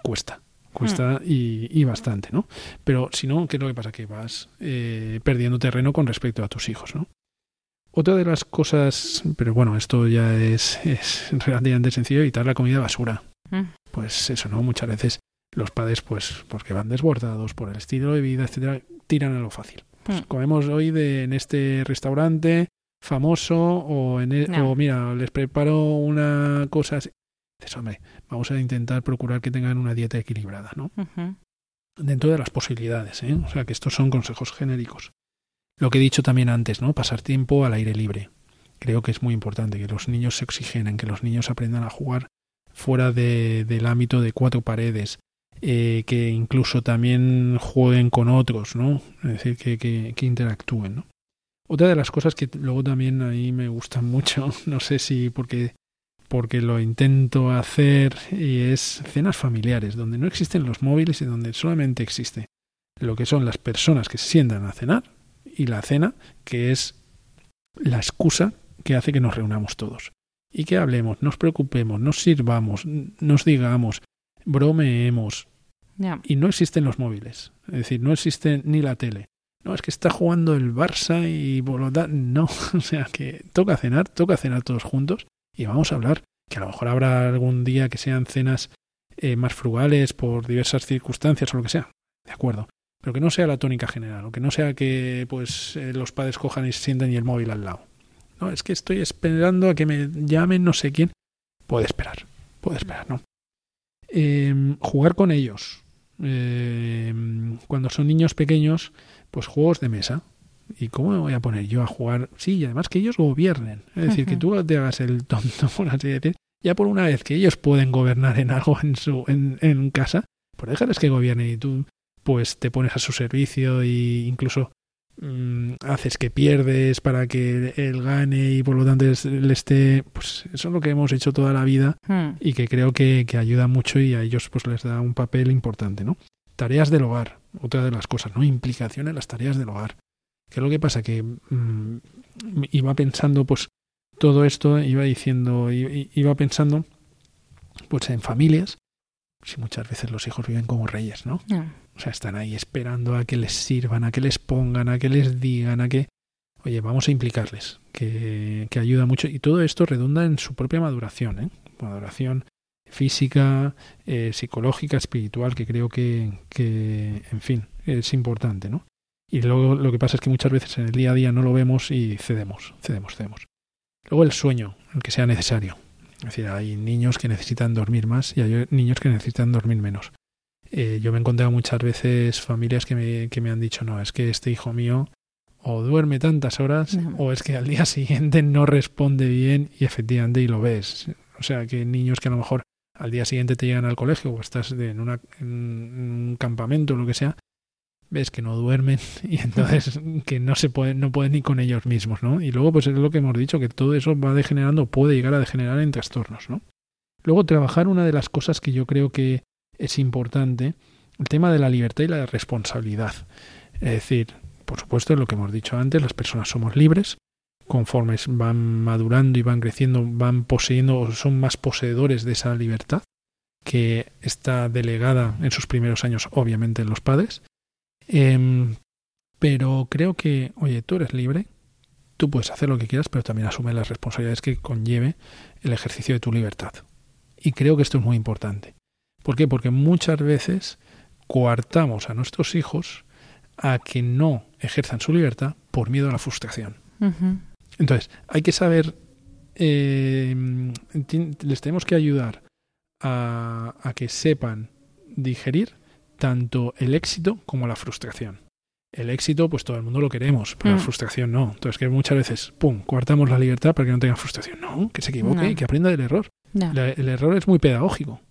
cuesta, cuesta y, y bastante, ¿no? Pero si no, ¿qué es lo que pasa? Que vas eh, perdiendo terreno con respecto a tus hijos, ¿no? Otra de las cosas, pero bueno, esto ya es, es relativamente sencillo, evitar la comida basura. Mm. Pues eso, ¿no? Muchas veces los padres, pues, porque van desbordados por el estilo de vida, etcétera, tiran a lo fácil. Pues Mm. comemos hoy de, en este restaurante famoso o, en e- No. o mira, les preparo una cosa así. Dices, hombre, vamos a intentar procurar que tengan una dieta equilibrada, ¿no? Ujú. dentro de las posibilidades, ¿eh? O sea, que estos son consejos genéricos. Lo que he dicho también antes, ¿no? Pasar tiempo al aire libre. Creo que es muy importante que los niños se oxigenen, que los niños aprendan a jugar fuera de- del ámbito de cuatro paredes, eh, que incluso también jueguen con otros, ¿no? Es decir, que, que, que interactúen, ¿no? Otra de las cosas que luego también ahí me gustan mucho, no sé si porque porque lo intento hacer y es cenas familiares, donde no existen los móviles y donde solamente existe lo que son las personas que se sientan a cenar y la cena, que es la excusa que hace que nos reunamos todos. Y que hablemos, nos preocupemos, nos sirvamos, nos digamos, bromeemos. Y no existen los móviles. Es decir, no existe ni la tele. No, es que está jugando el Barça y por lo tanto, no. O sea, que toca cenar, toca cenar todos juntos y vamos a hablar. Que a lo mejor habrá algún día que sean cenas eh, más frugales por diversas circunstancias o lo que sea. De acuerdo. Pero que no sea la tónica general, o que no sea que pues eh, los padres cojan y se sienten y el móvil al lado. No, es que estoy esperando a que me llamen no sé quién. Puede esperar, puede esperar, ¿no? Eh, jugar con ellos. Eh, cuando son niños pequeños, pues juegos de mesa. ¿Y cómo me voy a poner yo a jugar? Sí, y además que ellos gobiernen. Es decir, que tú te hagas el tonto, por así decir. Ya por una vez que ellos pueden gobernar en algo en su en, en casa, pues déjales que gobiernen y tú pues te pones a su servicio e incluso mm, haces que pierdes para que él gane y por lo tanto le esté pues eso es lo que hemos hecho toda la vida Mm. y que creo que, que ayuda mucho y a ellos pues les da un papel importante, ¿no? Tareas del hogar, otra de las cosas, ¿no? Implicación en las tareas del hogar. ¿Qué es lo que pasa? Que mm, iba pensando pues todo esto, iba diciendo, iba pensando pues en familias, si muchas veces los hijos viven como reyes, ¿no? O sea, están ahí esperando a que les sirvan, a que les pongan, a que les digan, a que... Oye, vamos a implicarles, que, que ayuda mucho. Y todo esto redunda en su propia maduración, ¿eh? Maduración física, eh, psicológica, espiritual, que creo que, que, en fin, es importante, ¿no? Y luego lo que pasa es que muchas veces en el día a día no lo vemos y cedemos, cedemos, cedemos. Luego el sueño, el que sea necesario. Es decir, hay niños que necesitan dormir más y hay niños que necesitan dormir menos. Eh, yo me he encontrado muchas veces familias que me, que me han dicho, no, es que este hijo mío o duerme tantas horas No. o es que al día siguiente no responde bien y efectivamente y lo ves. O sea, que niños que a lo mejor al día siguiente te llegan al colegio o estás de- en, una, en un campamento o lo que sea, ves que no duermen y entonces que no se pueden, no pueden ni con ellos mismos, ¿no? Y luego pues es lo que hemos dicho, que todo eso va degenerando, puede llegar a degenerar en trastornos, ¿no? Luego trabajar una de las cosas que yo creo que es importante, el tema de la libertad y la responsabilidad. Es decir, por supuesto, lo que hemos dicho antes, las personas somos libres, conforme van madurando y van creciendo, van poseyendo o son más poseedores de esa libertad que está delegada en sus primeros años, obviamente, en los padres. Em, pero creo que, oye, tú eres libre, tú puedes hacer lo que quieras, pero también asume las responsabilidades que conlleve el ejercicio de tu libertad. Y creo que esto es muy importante. ¿Por qué? Porque muchas veces coartamos a nuestros hijos a que no ejerzan su libertad por miedo a la frustración. Entonces, hay que saber, eh, les tenemos que ayudar a, a que sepan digerir tanto el éxito como la frustración. El éxito, pues todo el mundo lo queremos, pero la Mm. frustración no. Entonces, que muchas veces, pum, coartamos la libertad para que no tenga frustración. No, que se equivoque No. y que aprenda del error. La- el error es muy pedagógico,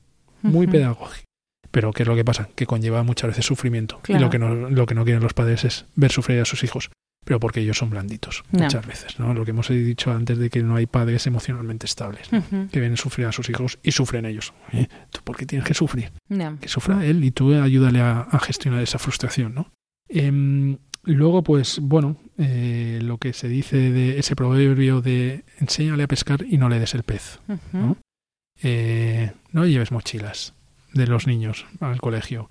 muy pedagógico. Pero ¿qué es lo que pasa? Que conlleva muchas veces sufrimiento. Claro. Y lo que, no, lo que no quieren los padres es ver sufrir a sus hijos, pero porque ellos son blanditos, muchas veces. ¿no? Lo que hemos dicho antes de que no hay padres emocionalmente estables, Ujú. que ven sufrir a sus hijos y sufren ellos. Oye, ¿Tú por qué tienes que sufrir? Que sufra él y tú ayúdale a, a gestionar esa frustración, ¿no? Em, luego, pues, bueno, eh, lo que se dice de ese proverbio de enséñale a pescar y no le des el pez. ¿no? Eh, no lleves mochilas de los niños al colegio.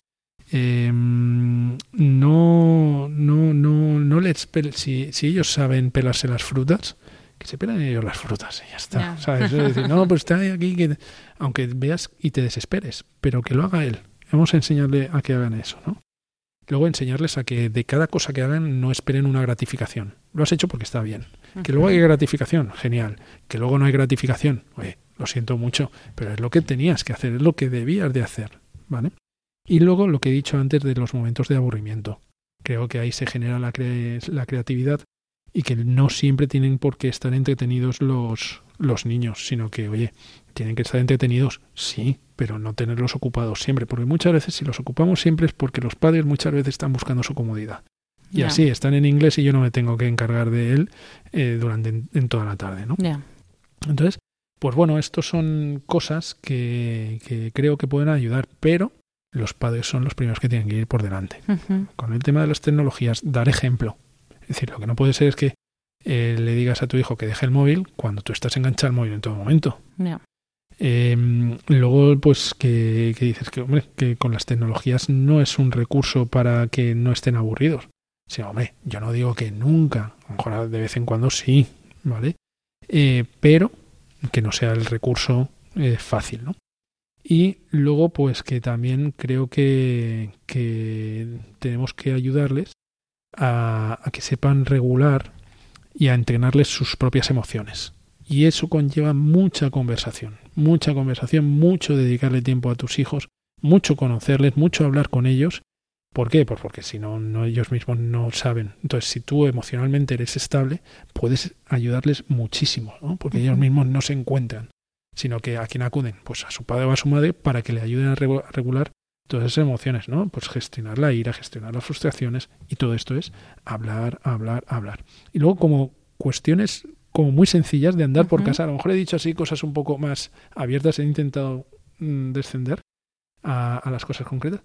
Em, no, no, no, no les pel- si, si ellos saben pelarse las frutas, que se pelan ellos las frutas y ya está. Ya. ¿sabes? Es decir, no, pues está aquí, que, aunque veas y te desesperes, pero que lo haga él. Vamos a enseñarle a que hagan eso, ¿no? Luego enseñarles a que de cada cosa que hagan no esperen una gratificación. Lo has hecho porque está bien. Que luego hay gratificación, genial. Que luego no hay gratificación, oye, lo siento mucho, pero es lo que tenías que hacer, es lo que debías de hacer, ¿vale? Y luego lo que he dicho antes de los momentos de aburrimiento. Creo que ahí se genera la, cre- la creatividad y que no siempre tienen por qué estar entretenidos los, los niños, sino que, oye, tienen que estar entretenidos, sí, pero no tenerlos ocupados siempre, porque muchas veces si los ocupamos siempre es porque los padres muchas veces están buscando su comodidad. Y así están en inglés y yo no me tengo que encargar de él eh, durante en toda la tarde, ¿no? Ya. Entonces, pues bueno, estos son cosas que, que creo que pueden ayudar, pero los padres son los primeros que tienen que ir por delante. Con el tema de las tecnologías, dar ejemplo. Es decir, lo que no puede ser es que eh, le digas a tu hijo que deje el móvil cuando tú estás enganchado al móvil en todo momento. Ya. Eh, luego, pues que, que dices que, hombre, que con las tecnologías no es un recurso para que no estén aburridos. Sí, hombre, yo no digo que nunca, a lo mejor de vez en cuando sí, ¿vale? Eh, pero que no sea el recurso eh, fácil, ¿no? Y luego, pues que también creo que, que tenemos que ayudarles a, a que sepan regular y a entrenarles sus propias emociones. Y eso conlleva mucha conversación, mucha conversación, mucho dedicarle tiempo a tus hijos, mucho conocerles, mucho hablar con ellos. ¿Por qué? Pues porque si no, no ellos mismos no saben. Entonces, si tú emocionalmente eres estable, puedes ayudarles muchísimo, ¿no? Porque ellos mismos no se encuentran, sino que a quién acuden, pues a su padre o a su madre para que le ayuden a regu- a regular todas esas emociones, ¿no? Pues gestionar la ira, gestionar las frustraciones y todo esto es hablar, hablar, hablar. Y luego como cuestiones como muy sencillas de andar por casa, a lo mejor he dicho así cosas un poco más abiertas, he intentado mm, descender a, a las cosas concretas.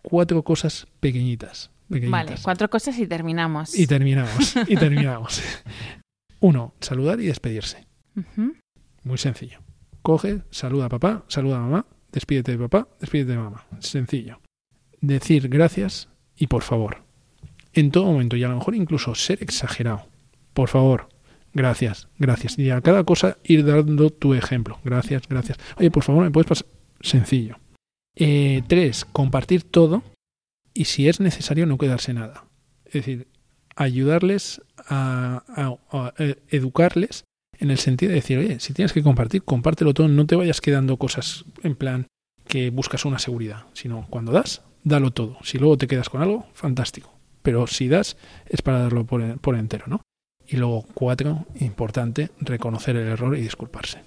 Cuatro cosas pequeñitas. Vale, cuatro cosas y terminamos. Y terminamos, y terminamos. Uno, saludar y despedirse. Muy sencillo. Coge, saluda a papá, saluda a mamá, despídete de papá, despídete de mamá. Sencillo. Decir gracias y por favor. En todo momento, y a lo mejor incluso ser exagerado. Por favor, gracias, gracias. Y a cada cosa ir dando tu ejemplo. Gracias, gracias. Oye, por favor, ¿me puedes pasar? Sencillo. Eh, tres, compartir todo y si es necesario no quedarse nada. Es decir, ayudarles a, eh, educarles en el sentido de decir, oye, si tienes que compartir, compártelo todo, no te vayas quedando cosas en plan que buscas una seguridad, sino cuando das, dalo todo. Si luego te quedas con algo, fantástico. Pero si das, es para darlo por, por entero, ¿no? Y luego, cuatro, importante, reconocer el error y disculparse.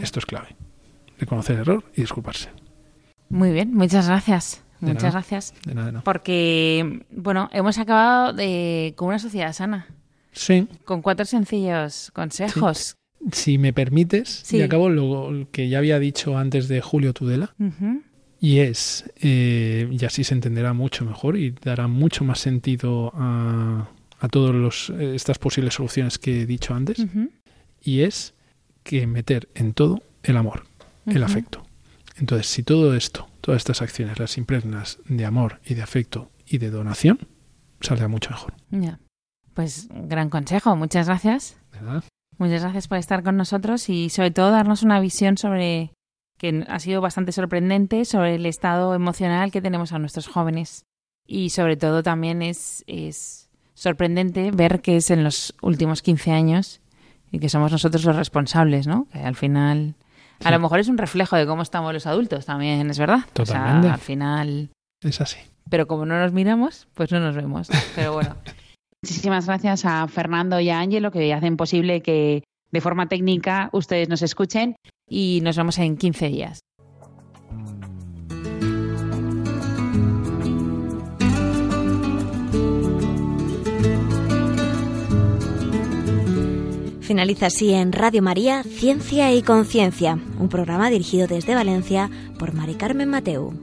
Esto es clave. Reconocer el error y disculparse. Muy bien, muchas gracias. De Muchas nada. gracias. De nada, de nada. Porque, bueno, hemos acabado de, con una sociedad sana, Sí, con cuatro sencillos consejos. si me permites, Sí. y acabo lo que ya había dicho antes de Julio Tudela. Y es, eh, y así se entenderá mucho mejor y dará mucho más sentido a, a todas estas posibles soluciones que he dicho antes, y es que meter en todo el amor, el afecto. Entonces, si todo esto, todas estas acciones las impregnas de amor y de afecto y de donación, saldrá mucho mejor. Ya. Pues gran consejo, muchas gracias. ¿Verdad? Muchas gracias por estar con nosotros y sobre todo darnos una visión sobre que ha sido bastante sorprendente sobre el estado emocional que tenemos a nuestros jóvenes. Y sobre todo también es, es sorprendente ver que es en los últimos 15 años y que somos nosotros los responsables, ¿no? Que al final, a lo mejor es un reflejo de cómo estamos los adultos también, es verdad. O sea, Totalmente. al final Es así. Pero como no nos miramos, pues no nos vemos. Pero bueno. Muchísimas gracias a Fernando y a Ángelo que hacen posible que de forma técnica ustedes nos escuchen y nos vemos en 15 días. Finaliza así en Radio María Ciencia y Conciencia, un programa dirigido desde Valencia por Mari Carmen Mateu.